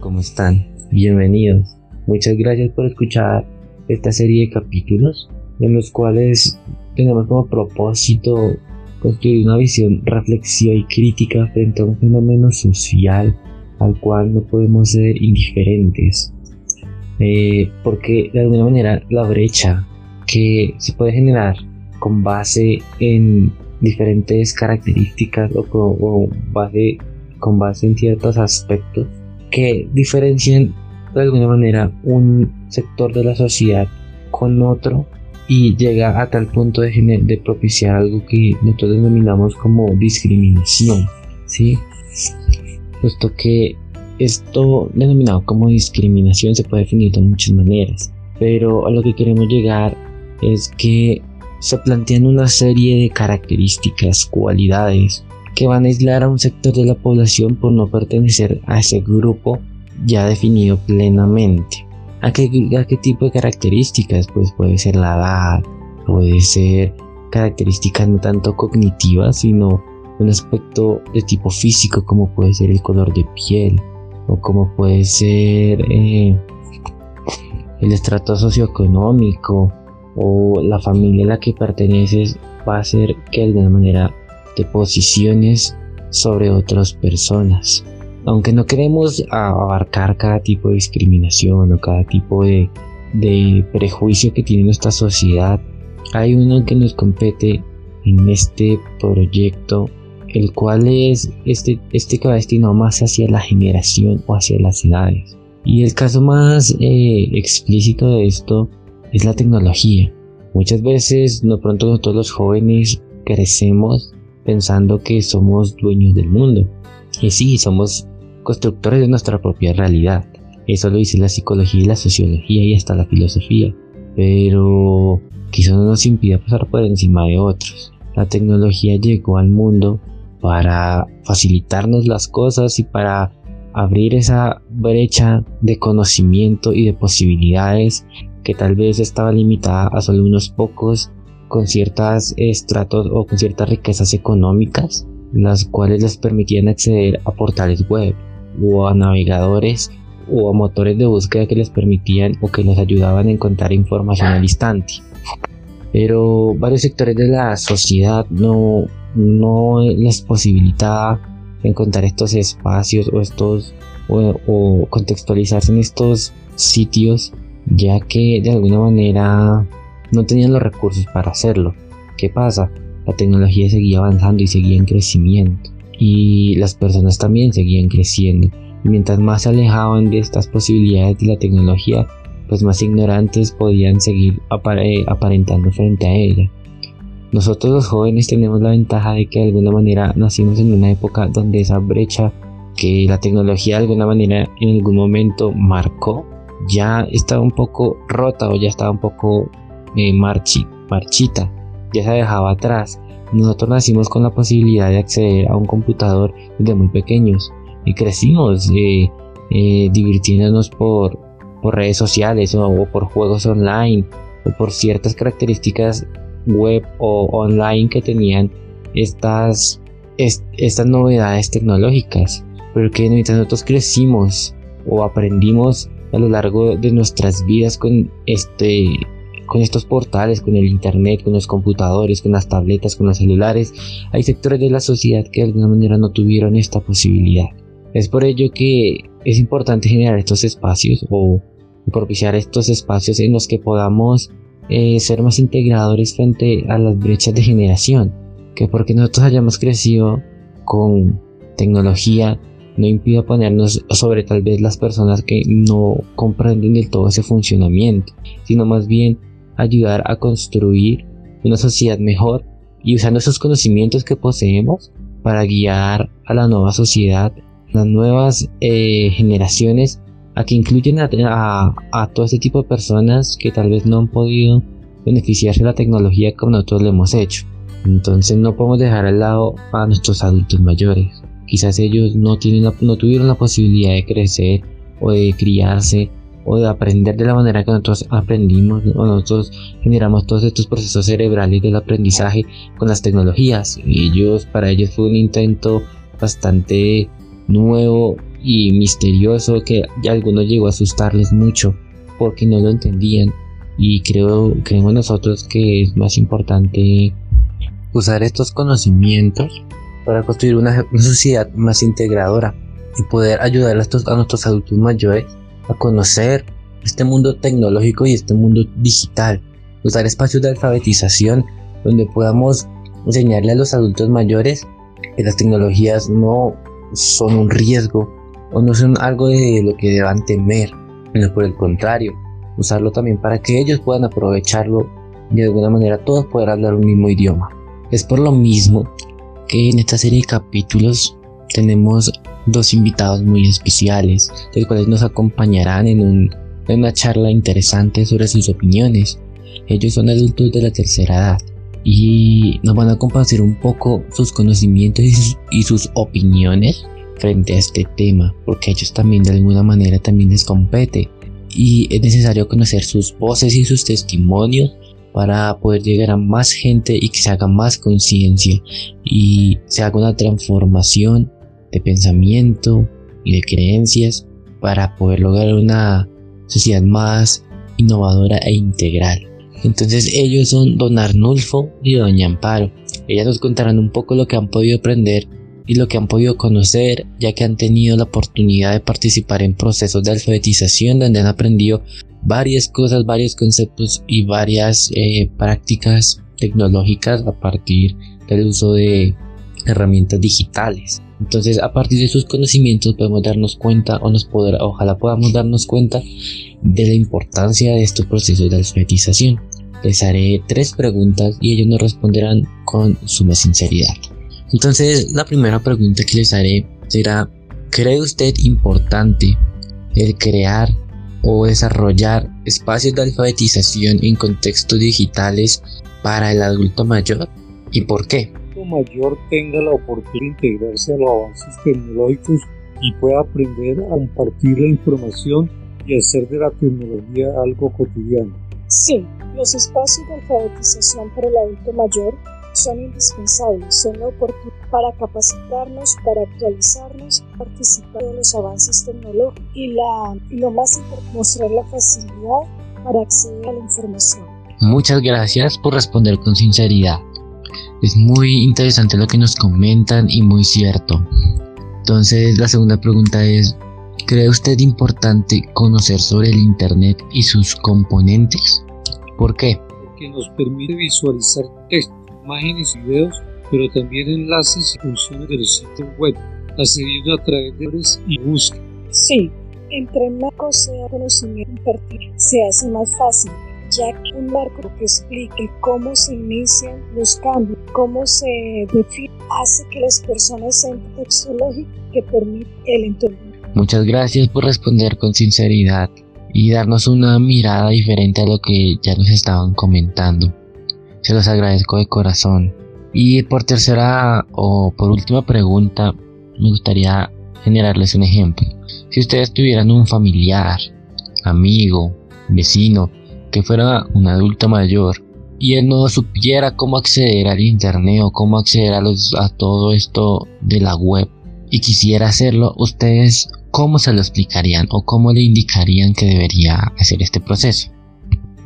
¿cómo están? Bienvenidos. Muchas gracias por escuchar esta serie de capítulos en los cuales tenemos como propósito construir una visión reflexiva y crítica frente a un fenómeno social al cual no podemos ser indiferentes. Eh, porque de alguna manera la brecha que se puede generar con base en diferentes características o con, base, con base en ciertos aspectos que diferencian de alguna manera un sector de la sociedad con otro y llega a tal punto de, propiciar algo que nosotros denominamos como discriminación, ¿sí? Puesto que esto denominado como discriminación se puede definir de muchas maneras, pero a lo que queremos llegar es que se plantean una serie de características, cualidades que van a aislar a un sector de la población por no pertenecer a ese grupo ya definido plenamente. ¿A qué, qué tipo de características? Pues puede ser la edad, puede ser características no tanto cognitivas, sino un aspecto de tipo físico como puede ser el color de piel o como puede ser eh, el estrato socioeconómico o la familia a la que perteneces va a hacer que de alguna manera te posiciones sobre otras personas. Aunque no queremos abarcar cada tipo de discriminación o cada tipo de, de prejuicio que tiene nuestra sociedad, hay uno que nos compete en este proyecto, el cual es este, este que va destinado más hacia la generación o hacia las edades. Y el caso más eh, explícito de esto es la tecnología. Muchas veces, no pronto nosotros los jóvenes crecemos pensando que somos dueños del mundo. Y sí, somos constructores de nuestra propia realidad. Eso lo dice la psicología y la sociología y hasta la filosofía. Pero quizá no nos impida pasar por encima de otros. La tecnología llegó al mundo para facilitarnos las cosas y para abrir esa brecha de conocimiento y de posibilidades que tal vez estaba limitada a solo unos pocos con ciertos estratos o con ciertas riquezas económicas, las cuales les permitían acceder a portales web o a navegadores o a motores de búsqueda que les permitían o que les ayudaban a encontrar información al instante. Pero varios sectores de la sociedad no, no les posibilitaba encontrar estos espacios o estos o, o contextualizarse en estos sitios ya que de alguna manera no tenían los recursos para hacerlo. ¿Qué pasa? La tecnología seguía avanzando y seguía en crecimiento y las personas también seguían creciendo. Y mientras más se alejaban de estas posibilidades de la tecnología, pues más ignorantes podían seguir aparentando frente a ella. Nosotros los jóvenes tenemos la ventaja de que de alguna manera nacimos en una época donde esa brecha que la tecnología de alguna manera en algún momento marcó ya estaba un poco rota o ya estaba un poco eh, marchita, ya se dejaba atrás. Nosotros nacimos con la posibilidad de acceder a un computador desde muy pequeños y crecimos eh, eh, divirtiéndonos por, por redes sociales o, por juegos online o por ciertas características web o online que tenían estas, estas novedades tecnológicas. Pero que mientras nosotros crecimos o aprendimos a lo largo de nuestras vidas con este con estos portales, con el internet, con los computadores, con las tabletas, con los celulares, hay sectores de la sociedad que de alguna manera no tuvieron esta posibilidad. Es por ello que es importante generar estos espacios o propiciar estos espacios en los que podamos eh, ser más integradores frente a las brechas de generación, que porque nosotros hayamos crecido con tecnología no impida ponernos sobre tal vez las personas que no comprenden del todo ese funcionamiento, sino más bien ayudar a construir una sociedad mejor y usando esos conocimientos que poseemos para guiar a la nueva sociedad, las nuevas eh, generaciones, a que incluyen a, a, todo este tipo de personas que tal vez no han podido beneficiarse de la tecnología como nosotros lo hemos hecho. Entonces no podemos dejar al lado a nuestros adultos mayores. Quizás ellos no, tienen no tuvieron la posibilidad de crecer o de criarse o de aprender de la manera que nosotros aprendimos o nosotros generamos todos estos procesos cerebrales del aprendizaje con las tecnologías. Y ellos, para ellos fue un intento bastante nuevo y misterioso que a algunos llegó a asustarles mucho porque no lo entendían y creo creemos nosotros que es más importante usar estos conocimientos para construir una, sociedad más integradora y poder ayudar a, nuestros adultos mayores a conocer este mundo tecnológico y este mundo digital usar espacios de alfabetización donde podamos enseñarle a los adultos mayores que las tecnologías no son un riesgo o no son algo de lo que deban temer, sino por el contrario, usarlo también para que ellos puedan aprovecharlo y de alguna manera todos poder hablar un mismo idioma. Es por lo mismo que en esta serie de capítulos tenemos dos invitados muy especiales, los cuales nos acompañarán en, un, en una charla interesante sobre sus opiniones. Ellos son adultos de la tercera edad y nos van a compartir un poco sus conocimientos y sus, opiniones frente a este tema, porque ellos también de alguna manera también les compete. Y es necesario conocer sus voces y sus testimonios para poder llegar a más gente y que se haga más conciencia y se haga una transformación de pensamiento y de creencias para poder lograr una sociedad más innovadora e integral. Entonces ellos son don Arnulfo y doña Amparo. Ellas nos contarán un poco lo que han podido aprender y lo que han podido conocer, ya que han tenido la oportunidad de participar en procesos de alfabetización donde han aprendido varias cosas, varios conceptos y varias eh, prácticas tecnológicas a partir del uso de herramientas digitales. Entonces, a partir de sus conocimientos podemos darnos cuenta o nos podrá, ojalá podamos darnos cuenta de la importancia de estos procesos de alfabetización. Les haré tres preguntas y ellos nos responderán con suma sinceridad. Entonces, la primera pregunta que les haré será, ¿cree usted importante el crear o desarrollar espacios de alfabetización en contextos digitales para el adulto mayor? ¿Y por qué? Mayor tenga la oportunidad de integrarse a los avances tecnológicos y pueda aprender a compartir la información y hacer de la tecnología algo cotidiano. Sí, los espacios de alfabetización para el adulto mayor son indispensables, son la oportunidad para capacitarnos, para actualizarnos, participar en los avances tecnológicos y, la, y lo más importante, mostrar la facilidad para acceder a la información. Muchas gracias por responder con sinceridad. Es muy interesante lo que nos comentan y muy cierto. Entonces la segunda pregunta es, ¿cree usted importante conocer sobre el Internet y sus componentes? ¿Por qué? Porque nos permite visualizar textos, imágenes y videos, pero también enlaces y funciones de los sitios web, accediendo a través de redes y búsqueda. Sí, entre más sea conocimiento impartido, se hace más fácil, que un marco que explique cómo se inician los cambios, cómo se define, hace que las personas sean texto lógico que permite el entendimiento. Muchas gracias por responder con sinceridad y darnos una mirada diferente a lo que ya nos estaban comentando. Se los agradezco de corazón. Y por tercera o por última pregunta, me gustaría generarles un ejemplo. Si ustedes tuvieran un familiar, amigo, vecino, que fuera un adulto mayor y él no supiera cómo acceder al internet o cómo acceder a, todo esto de la web y quisiera hacerlo, ustedes ¿cómo se lo explicarían o cómo le indicarían que debería hacer este proceso?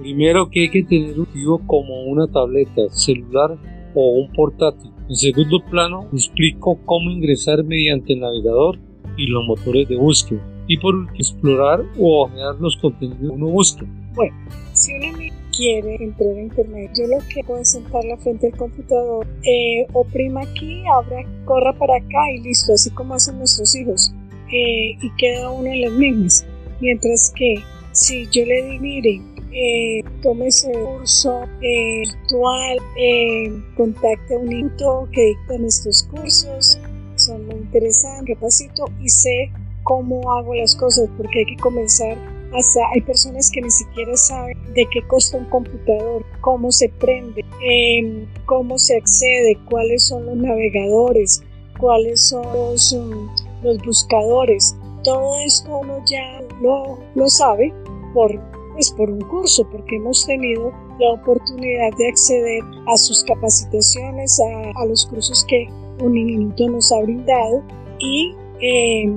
Primero que hay que tener un dispositivo como una tableta, celular o un portátil. En segundo plano, explico cómo ingresar mediante el navegador y los motores de búsqueda. Y por último, explorar o ojear los contenidos que uno busca. Bueno, si un amigo quiere entrar a internet, yo lo que puedo es sentarla frente al computador, eh, oprima aquí, abra, corra para acá y listo, así como hacen nuestros hijos y queda uno en las mismas. Mientras que si yo le digo, mire, eh, tome ese curso eh, virtual, eh, contacte a un instituto que dictan estos cursos, son muy interesantes, repasito y sé cómo hago las cosas porque hay que comenzar hasta hay personas que ni siquiera saben de qué costa un computador, cómo se prende, em, cómo se accede, cuáles son los navegadores, cuáles son los, um, los buscadores. Todo esto uno ya lo, lo sabe por, pues por un curso, porque hemos tenido la oportunidad de acceder a sus capacitaciones, a, a los cursos que un minuto nos ha brindado y eh,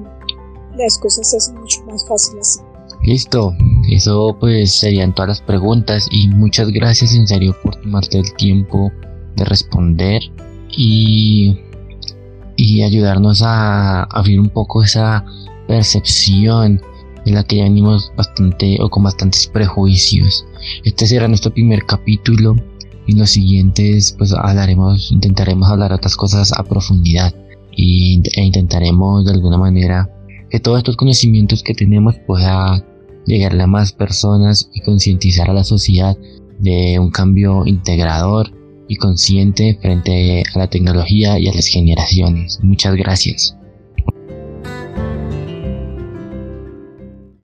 las cosas se hacen mucho más fáciles Listo, eso pues serían todas las preguntas y muchas gracias en serio por tomarte el tiempo de responder y, y ayudarnos a abrir un poco esa percepción de la que ya venimos bastante o con bastantes prejuicios. Este será nuestro primer capítulo y en los siguientes pues hablaremos, intentaremos hablar otras cosas a profundidad y, e intentaremos de alguna manera que todos estos conocimientos que tenemos pueda llegarle a más personas y concientizar a la sociedad de un cambio integrador y consciente frente a la tecnología y a las generaciones. Muchas gracias.